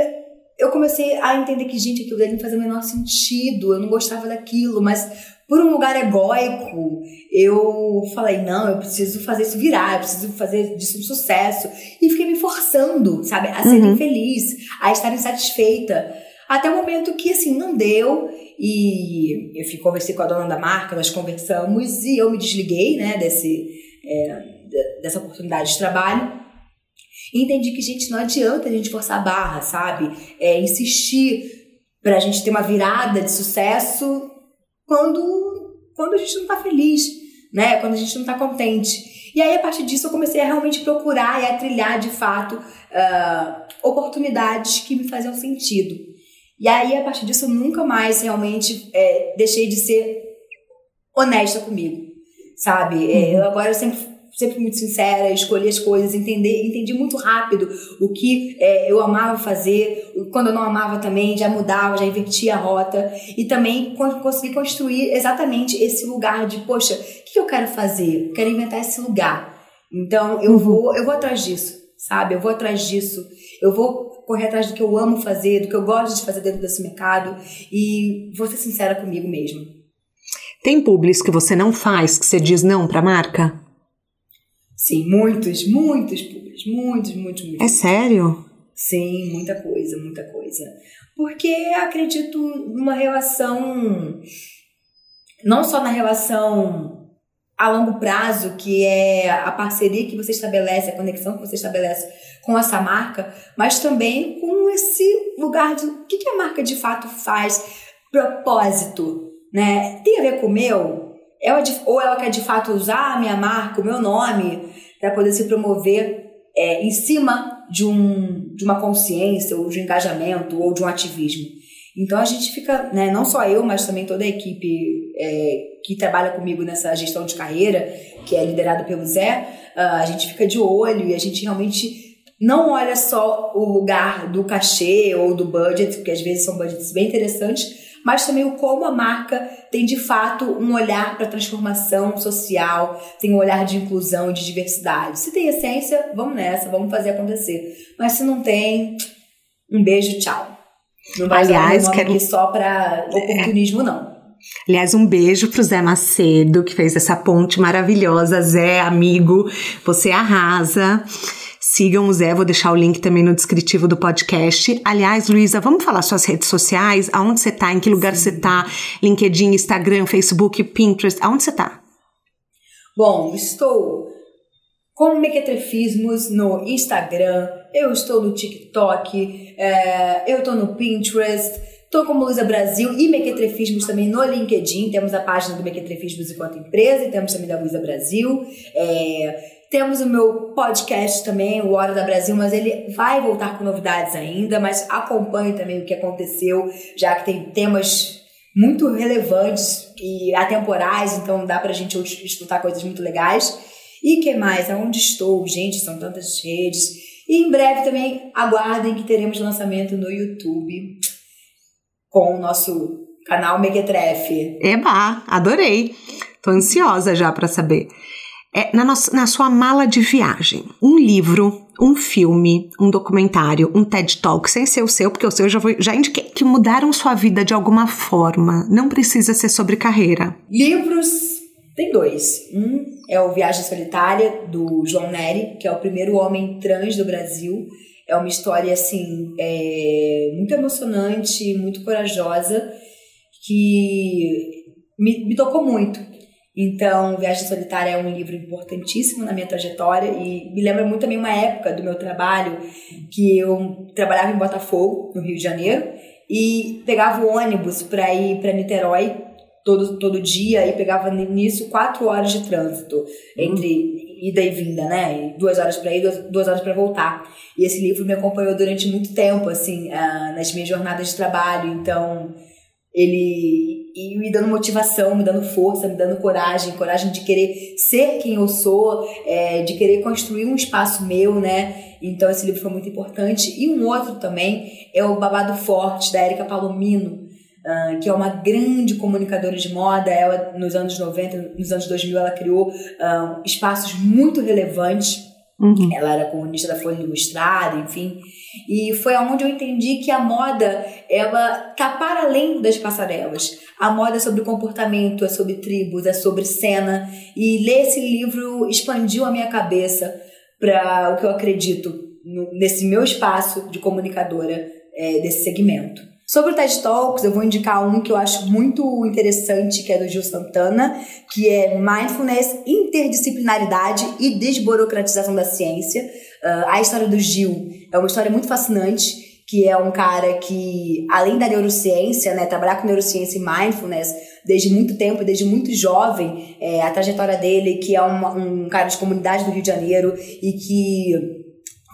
eu comecei a entender que, gente, aquilo dele não fazia o menor sentido, eu não gostava daquilo, mas por um lugar egóico, eu falei, não, eu preciso fazer isso virar, eu preciso fazer disso um sucesso. E fiquei me forçando, sabe, a ser uhum. feliz, a estar insatisfeita. Até o momento que, assim, não deu. E eu fui, conversei com a dona da marca, nós conversamos e eu me desliguei, né, desse, é, dessa oportunidade de trabalho. E entendi que, gente, não adianta a gente forçar a barra, sabe? É, insistir pra gente ter uma virada de sucesso quando, quando a gente não está feliz, né? Quando a gente não está contente. E aí, a partir disso, eu comecei a realmente procurar e a trilhar, de fato, uh, oportunidades que me faziam sentido. E aí, a partir disso, eu nunca mais realmente é, deixei de ser honesta comigo, sabe? É, uhum. eu agora eu sempre sempre muito sincera, escolhi as coisas, entender, entendi muito rápido o que é, eu amava fazer, quando eu não amava também, já mudava, já invertia a rota e também consegui construir exatamente esse lugar de, poxa, o que eu quero fazer? Eu quero inventar esse lugar. Então eu uhum. vou, eu vou atrás disso, sabe? Eu vou atrás disso. Eu vou correr atrás do que eu amo fazer, do que eu gosto de fazer dentro desse mercado e vou ser sincera comigo mesmo. Tem publis que você não faz, que você diz não para a marca? Sim, muitos, muitos muitos, muitos, muitos. É sério? Sim, muita coisa, muita coisa. Porque acredito numa relação, não só na relação a longo prazo, que é a parceria que você estabelece, a conexão que você estabelece com essa marca, mas também com esse lugar de o que, que a marca de fato faz, propósito, né? Tem a ver com o meu? Ela de, ou ela quer de fato usar a minha marca, o meu nome, para poder se promover é, em cima de, um, de uma consciência, ou de um engajamento, ou de um ativismo. Então a gente fica, né, não só eu, mas também toda a equipe é, que trabalha comigo nessa gestão de carreira, que é liderada pelo Zé, uh, a gente fica de olho e a gente realmente não olha só o lugar do cachê ou do budget, porque às vezes são budgets bem interessantes, mas também o como a marca tem de fato um olhar para transformação social, tem um olhar de inclusão e de diversidade. Se tem essência, vamos nessa, vamos fazer acontecer. Mas se não tem, um beijo, tchau. Não vai Aliás, quero... aqui só para oportunismo, não. Aliás, um beijo pro Zé Macedo, que fez essa ponte maravilhosa. Zé, amigo, você arrasa. Sigam o Zé, vou deixar o link também no descritivo do podcast. Aliás, Luísa, vamos falar suas redes sociais? Aonde você tá? Em que lugar Sim. você tá? LinkedIn, Instagram, Facebook, Pinterest? Aonde você tá? Bom, estou com Mequetrefismos no Instagram, eu estou no TikTok, é, eu estou no Pinterest, Tô como Luísa Brasil e Mequetrefismos também no LinkedIn. Temos a página do Mequetrefismos enquanto empresa e temos também da Luísa Brasil. É, temos o meu podcast também, o Hora da Brasil, mas ele vai voltar com novidades ainda, mas acompanhe também o que aconteceu, já que tem temas muito relevantes e atemporais, então dá pra gente escutar coisas muito legais. E que mais? Aonde estou? Gente, são tantas redes. E em breve também aguardem que teremos lançamento no YouTube com o nosso canal Mequetrefe. Eba, adorei. Tô ansiosa já para saber é, na, nossa, na sua mala de viagem, um livro, um filme, um documentário, um TED Talk, sem ser o seu, porque o seu já, já indiquei, que mudaram sua vida de alguma forma. Não precisa ser sobre carreira. Livros, tem dois. Um é o Viagem Solitária, do João Neri, que é o primeiro homem trans do Brasil. É uma história, assim, é, muito emocionante, muito corajosa, que me, me tocou muito então, Viagem Solitária é um livro importantíssimo na minha trajetória e me lembra muito também uma época do meu trabalho que eu trabalhava em Botafogo, no Rio de Janeiro, e pegava o ônibus para ir para Niterói todo, todo dia e pegava nisso quatro horas de trânsito entre ida e vinda, né? Duas horas para ir, duas, duas horas para voltar. E esse livro me acompanhou durante muito tempo, assim, uh, nas minhas jornadas de trabalho. Então, ele e me dando motivação, me dando força, me dando coragem, coragem de querer ser quem eu sou, é, de querer construir um espaço meu, né? Então esse livro foi muito importante. E um outro também é o Babado Forte, da Erika Palomino, uh, que é uma grande comunicadora de moda. Ela, nos anos 90, nos anos 2000, ela criou uh, espaços muito relevantes. Uhum. Ela era comunista da Folha Ilustrada, enfim. E foi aonde eu entendi que a moda, ela tá para além das passarelas. A moda é sobre comportamento, é sobre tribos, é sobre cena. E ler esse livro expandiu a minha cabeça para o que eu acredito nesse meu espaço de comunicadora é, desse segmento. Sobre o TED Talks, eu vou indicar um que eu acho muito interessante, que é do Gil Santana, que é Mindfulness, Interdisciplinaridade e Desburocratização da Ciência. Uh, a história do Gil é uma história muito fascinante, que é um cara que, além da neurociência, né, trabalhar com neurociência e mindfulness desde muito tempo, desde muito jovem, é, a trajetória dele, que é uma, um cara de comunidade do Rio de Janeiro e que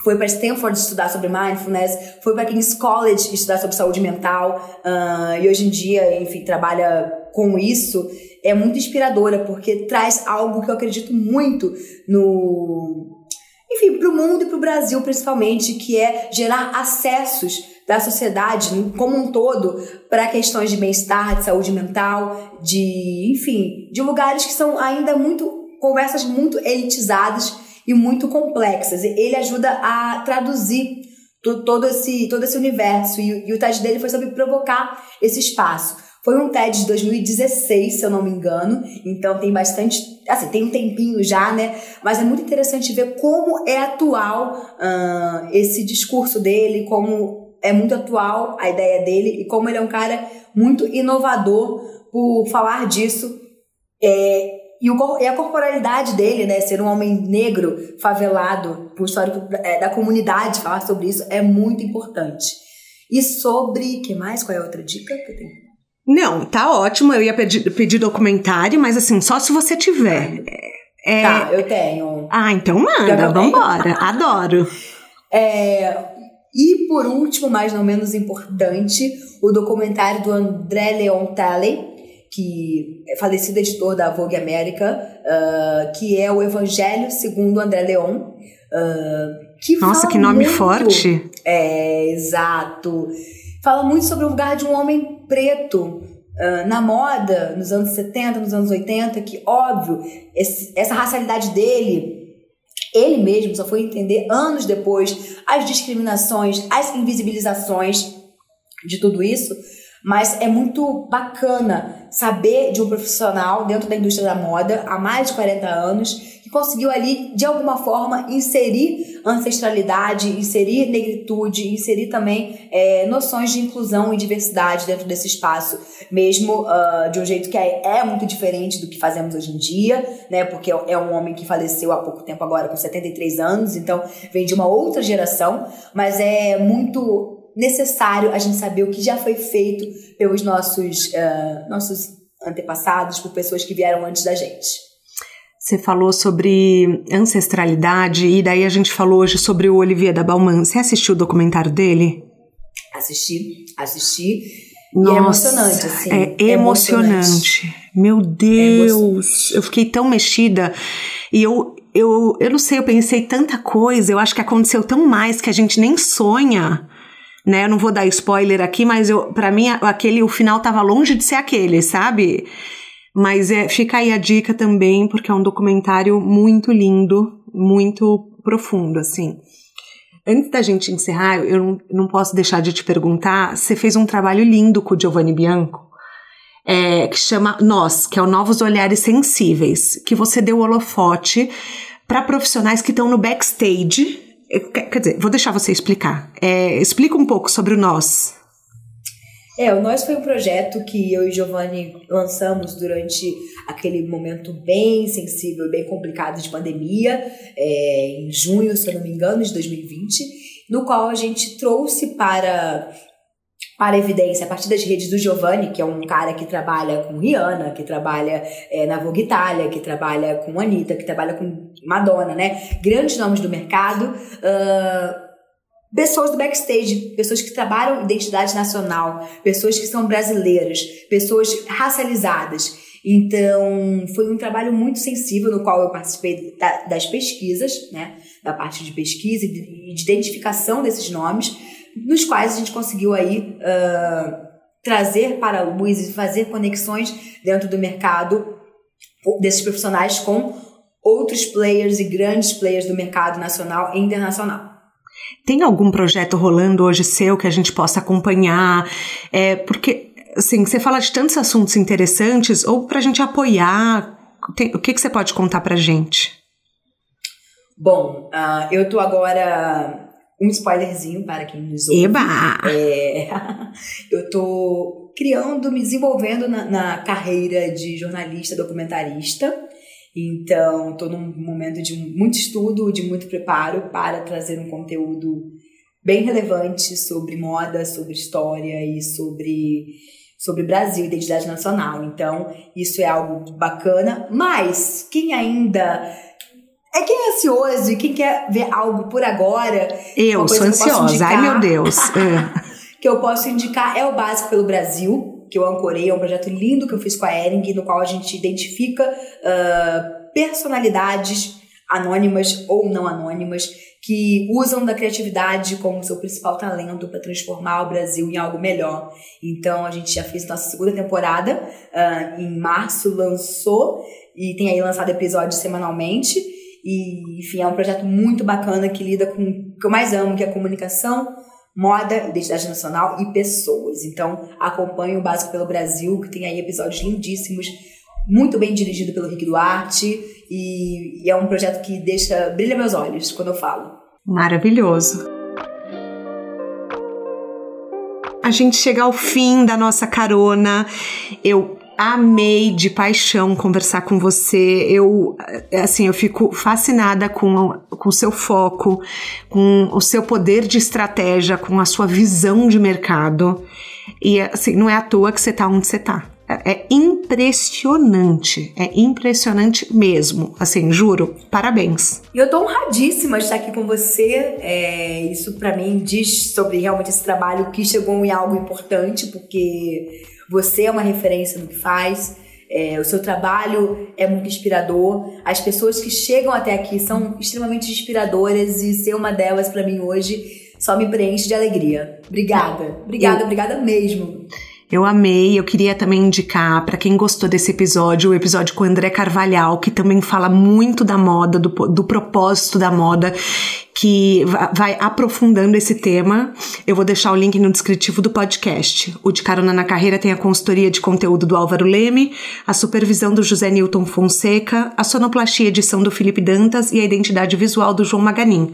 foi para Stanford estudar sobre mindfulness, foi para King's College estudar sobre saúde mental, uh, e hoje em dia, enfim, trabalha com isso, é muito inspiradora, porque traz algo que eu acredito muito no. Enfim, para o mundo e para o Brasil principalmente, que é gerar acessos da sociedade como um todo para questões de bem-estar, de saúde mental, de, enfim, de lugares que são ainda muito conversas muito elitizadas e muito complexas. Ele ajuda a traduzir todo esse, todo esse universo e, e o TED dele foi sobre provocar esse espaço. Foi um TED de 2016, se eu não me engano, então tem bastante, assim, tem um tempinho já, né? Mas é muito interessante ver como é atual uh, esse discurso dele, como é muito atual a ideia dele e como ele é um cara muito inovador por falar disso. É, e, o, e a corporalidade dele, né, ser um homem negro, favelado, por histórico é, da comunidade, falar sobre isso é muito importante. E sobre. que mais? Qual é a outra dica que eu tenho? Não, tá ótimo. Eu ia pedir, pedir documentário, mas assim, só se você tiver. É... Tá, eu tenho. Ah, então manda, vambora. Adoro. É, e por último, mas não menos importante, o documentário do André Leon Talley, que é falecido editor da Vogue América, uh, que é o Evangelho segundo André Leon. Uh, que Nossa, que nome muito, forte! É, exato. Fala muito sobre o lugar de um homem preto uh, na moda nos anos 70, nos anos 80, que, óbvio, esse, essa racialidade dele ele mesmo só foi entender anos depois as discriminações, as invisibilizações de tudo isso, mas é muito bacana saber de um profissional dentro da indústria da moda há mais de 40 anos que conseguiu ali, de alguma forma, inserir ancestralidade, inserir negritude, inserir também é, noções de inclusão e diversidade dentro desse espaço, mesmo uh, de um jeito que é, é, muito diferente do que fazemos hoje em dia, né? Porque é um homem que faleceu há pouco tempo agora, com 73 anos, então vem de uma outra geração, mas é muito necessário a gente saber o que já foi feito pelos nossos, uh, nossos antepassados, por pessoas que vieram antes da gente. Você falou sobre ancestralidade e daí a gente falou hoje sobre o Olivier da Bauman. Você assistiu o documentário dele? Assisti, assisti. Nossa, e é emocionante, assim. É, é emocionante. emocionante. Meu é Deus, é eu fiquei tão mexida. E eu, eu, eu não sei, eu pensei tanta coisa. Eu acho que aconteceu tão mais que a gente nem sonha né? Eu não vou dar spoiler aqui, mas eu, para mim aquele o final tava longe de ser aquele, sabe? Mas é, fica aí a dica também, porque é um documentário muito lindo, muito profundo, assim. Antes da gente encerrar, eu não, não posso deixar de te perguntar, você fez um trabalho lindo com o Giovanni Bianco, é, que chama Nós, que é o Novos Olhares Sensíveis, que você deu holofote para profissionais que estão no backstage Quer dizer, vou deixar você explicar. É, explica um pouco sobre o Nós. É, o Nós foi um projeto que eu e Giovanni lançamos durante aquele momento bem sensível bem complicado de pandemia, é, em junho, se eu não me engano, de 2020, no qual a gente trouxe para para evidência a partir das redes do Giovanni, que é um cara que trabalha com Rihanna, que trabalha é, na Vogue Itália, que trabalha com Anitta, que trabalha com Madonna, né? Grandes nomes do mercado. Uh, pessoas do backstage, pessoas que trabalham identidade nacional, pessoas que são brasileiras, pessoas racializadas. Então, foi um trabalho muito sensível no qual eu participei da, das pesquisas, né? Da parte de pesquisa e de, de identificação desses nomes nos quais a gente conseguiu aí uh, trazer para a luz e fazer conexões dentro do mercado desses profissionais com outros players e grandes players do mercado nacional e internacional. Tem algum projeto rolando hoje seu que a gente possa acompanhar? É, porque, assim, você fala de tantos assuntos interessantes, ou para a gente apoiar, tem, o que, que você pode contar para gente? Bom, uh, eu estou agora um spoilerzinho para quem nos ouve. Eba! É, eu tô criando, me desenvolvendo na, na, carreira de jornalista documentarista. Então, estou num momento de muito estudo, de muito preparo para trazer um conteúdo bem relevante sobre moda, sobre história e sobre sobre Brasil, identidade nacional. Então, isso é algo bacana, mas quem ainda é quem é ansioso e quem quer ver algo por agora. Eu sou ansiosa, indicar, ai meu Deus. É. que eu posso indicar é o Básico pelo Brasil, que eu ancorei, é um projeto lindo que eu fiz com a Ering, no qual a gente identifica uh, personalidades anônimas ou não anônimas que usam da criatividade como seu principal talento para transformar o Brasil em algo melhor. Então a gente já fez nossa segunda temporada, uh, em março lançou e tem aí lançado episódios semanalmente. E, enfim, é um projeto muito bacana que lida com o que eu mais amo, que é comunicação, moda, identidade nacional e pessoas. Então, acompanhe o Básico pelo Brasil, que tem aí episódios lindíssimos, muito bem dirigido pelo Rick Duarte, e, e é um projeto que deixa brilha meus olhos quando eu falo. Maravilhoso. A gente chega ao fim da nossa carona. Eu amei de paixão conversar com você. Eu, assim, eu fico fascinada com o seu foco, com o seu poder de estratégia, com a sua visão de mercado. E, assim, não é à toa que você tá onde você tá. É, impressionante, é impressionante mesmo. Assim, juro, parabéns. E eu tô honradíssima de estar aqui com você. É, isso para mim diz sobre realmente esse trabalho que chegou em algo importante, porque você é uma referência no que faz. É, o seu trabalho é muito inspirador. As pessoas que chegam até aqui são extremamente inspiradoras e ser uma delas para mim hoje só me preenche de alegria. Obrigada, obrigada, eu, obrigada mesmo. Eu amei, eu queria também indicar para quem gostou desse episódio, o episódio com o André Carvalhal, que também fala muito da moda, do, do propósito da moda que vai aprofundando esse tema. Eu vou deixar o link no descritivo do podcast. O De Carona na Carreira tem a consultoria de conteúdo do Álvaro Leme, a supervisão do José Newton Fonseca, a sonoplastia edição do Felipe Dantas e a identidade visual do João Maganin.